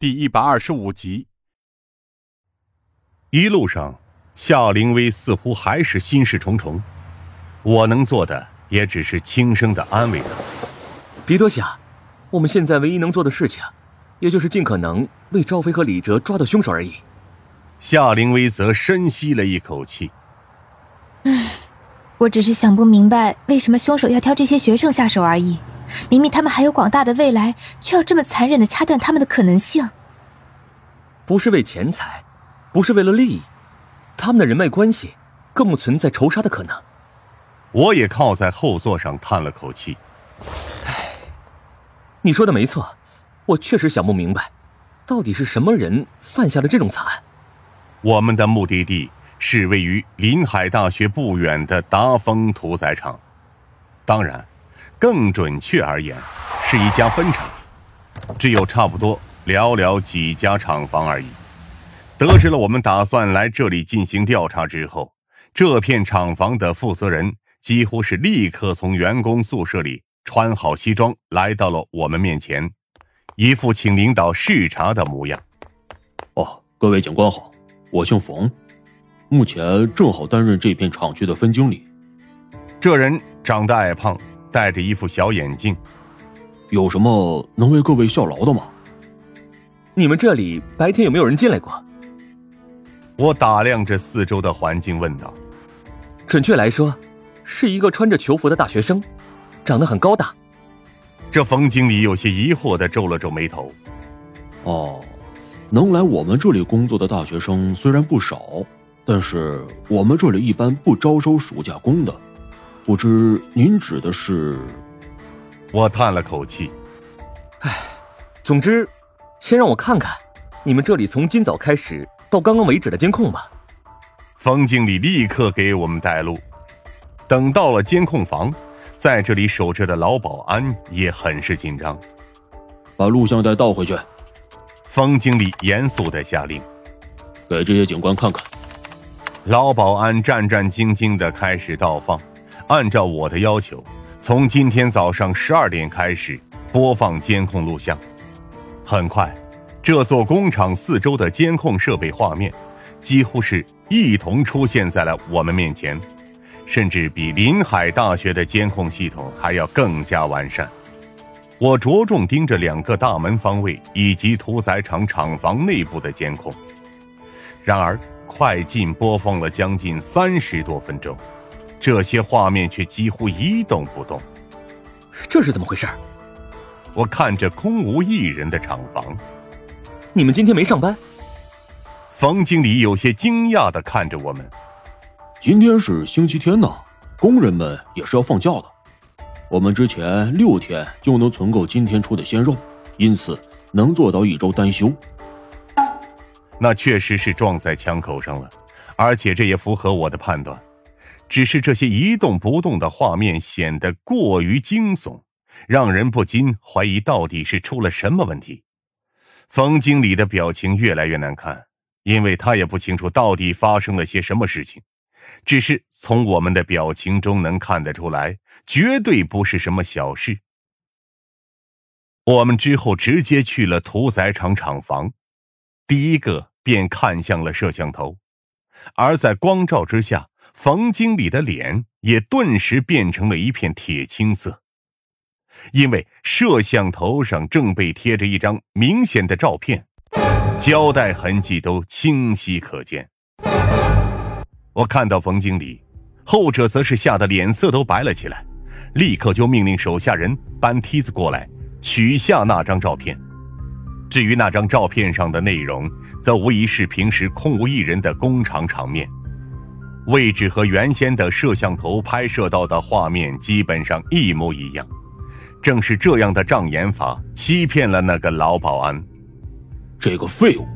第一百二十五集。一路上，夏灵薇似乎还是心事重重。我能做的也只是轻声的安慰她：“别多想，我们现在唯一能做的事情，也就是尽可能为赵飞和李哲抓到凶手而已。”夏灵薇则深吸了一口气：“唉，我只是想不明白，为什么凶手要挑这些学生下手而已。”明明他们还有广大的未来，却要这么残忍的掐断他们的可能性。不是为钱财，不是为了利益，他们的人脉关系更不存在仇杀的可能。我也靠在后座上叹了口气。唉，你说的没错，我确实想不明白，到底是什么人犯下了这种惨案。我们的目的地是位于临海大学不远的达丰屠宰场，当然。更准确而言，是一家分厂，只有差不多寥寥几家厂房而已。得知了我们打算来这里进行调查之后，这片厂房的负责人几乎是立刻从员工宿舍里穿好西装来到了我们面前，一副请领导视察的模样。哦，各位警官好，我姓冯，目前正好担任这片厂区的分经理。这人长得矮胖。戴着一副小眼镜，有什么能为各位效劳的吗？你们这里白天有没有人进来过？我打量着四周的环境，问道。准确来说，是一个穿着囚服的大学生，长得很高大。这冯经理有些疑惑的皱了皱眉头。哦，能来我们这里工作的大学生虽然不少，但是我们这里一般不招收暑假工的。不知您指的是？我叹了口气，唉，总之，先让我看看你们这里从今早开始到刚刚为止的监控吧。方经理立刻给我们带路。等到了监控房，在这里守着的老保安也很是紧张。把录像带倒回去。方经理严肃的下令，给这些警官看看。老保安战战兢兢的开始倒放。按照我的要求，从今天早上十二点开始播放监控录像。很快，这座工厂四周的监控设备画面几乎是一同出现在了我们面前，甚至比临海大学的监控系统还要更加完善。我着重盯着两个大门方位以及屠宰场厂房内部的监控。然而，快进播放了将近三十多分钟。这些画面却几乎一动不动，这是怎么回事？我看着空无一人的厂房，你们今天没上班？冯经理有些惊讶的看着我们。今天是星期天呢，工人们也是要放假的。我们之前六天就能存够今天出的鲜肉，因此能做到一周单休。那确实是撞在枪口上了，而且这也符合我的判断。只是这些一动不动的画面显得过于惊悚，让人不禁怀疑到底是出了什么问题。冯经理的表情越来越难看，因为他也不清楚到底发生了些什么事情。只是从我们的表情中能看得出来，绝对不是什么小事。我们之后直接去了屠宰场厂房，第一个便看向了摄像头，而在光照之下。冯经理的脸也顿时变成了一片铁青色，因为摄像头上正被贴着一张明显的照片，胶带痕迹都清晰可见。我看到冯经理，后者则是吓得脸色都白了起来，立刻就命令手下人搬梯子过来取下那张照片。至于那张照片上的内容，则无疑是平时空无一人的工厂场面。位置和原先的摄像头拍摄到的画面基本上一模一样，正是这样的障眼法欺骗了那个老保安。这个废物！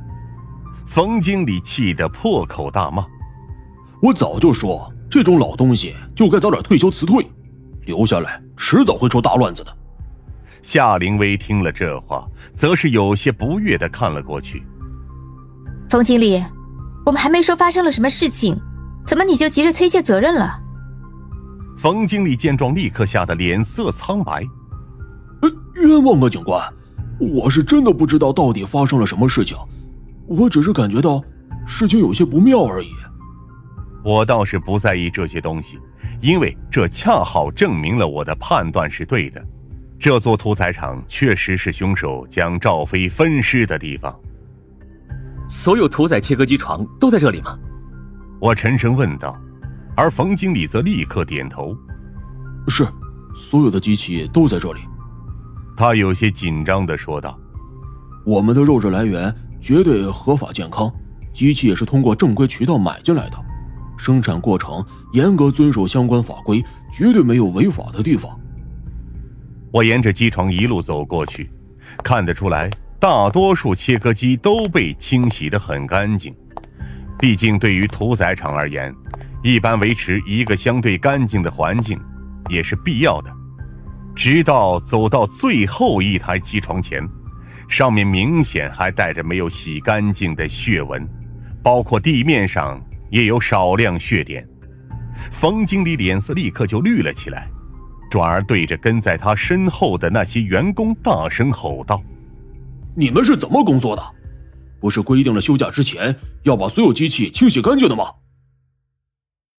冯经理气得破口大骂：“我早就说，这种老东西就该早点退休辞退，留下来迟早会出大乱子的。”夏灵薇听了这话，则是有些不悦的看了过去。冯经理，我们还没说发生了什么事情。怎么你就急着推卸责任了？冯经理见状，立刻吓得脸色苍白。呃，冤枉啊，警官！我是真的不知道到底发生了什么事情，我只是感觉到事情有些不妙而已。我倒是不在意这些东西，因为这恰好证明了我的判断是对的。这座屠宰场确实是凶手将赵飞分尸的地方。所有屠宰切割机床都在这里吗？我沉声问道，而冯经理则立刻点头：“是，所有的机器都在这里。”他有些紧张的说道：“我们的肉质来源绝对合法健康，机器也是通过正规渠道买进来的，生产过程严格遵守相关法规，绝对没有违法的地方。”我沿着机床一路走过去，看得出来，大多数切割机都被清洗得很干净。毕竟，对于屠宰场而言，一般维持一个相对干净的环境也是必要的。直到走到最后一台机床前，上面明显还带着没有洗干净的血纹，包括地面上也有少量血点。冯经理脸色立刻就绿了起来。转而对着跟在他身后的那些员工大声吼道：“你们是怎么工作的？不是规定了休假之前要把所有机器清洗干净的吗？”